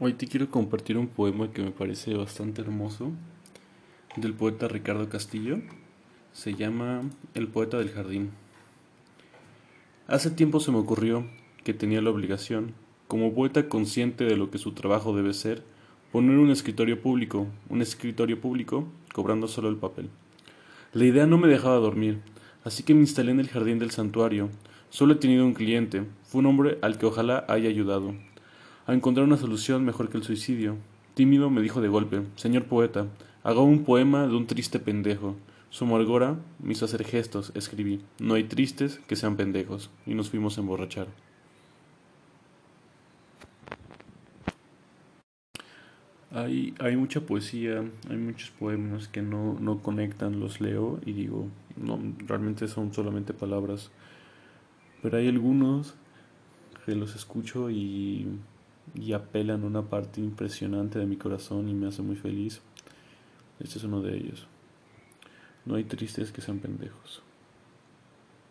Hoy te quiero compartir un poema que me parece bastante hermoso del poeta Ricardo Castillo. Se llama El poeta del jardín. Hace tiempo se me ocurrió que tenía la obligación, como poeta consciente de lo que su trabajo debe ser, poner un escritorio público, un escritorio público, cobrando solo el papel. La idea no me dejaba dormir, así que me instalé en el jardín del santuario. Solo he tenido un cliente, fue un hombre al que ojalá haya ayudado a encontrar una solución mejor que el suicidio. Tímido me dijo de golpe, Señor poeta, haga un poema de un triste pendejo. Su amargora me hizo hacer gestos, escribí, no hay tristes que sean pendejos, y nos fuimos a emborrachar. Hay, hay mucha poesía, hay muchos poemas que no, no conectan, los leo y digo, no, realmente son solamente palabras. Pero hay algunos que los escucho y y apelan una parte impresionante de mi corazón y me hace muy feliz. Este es uno de ellos. No hay tristes que sean pendejos.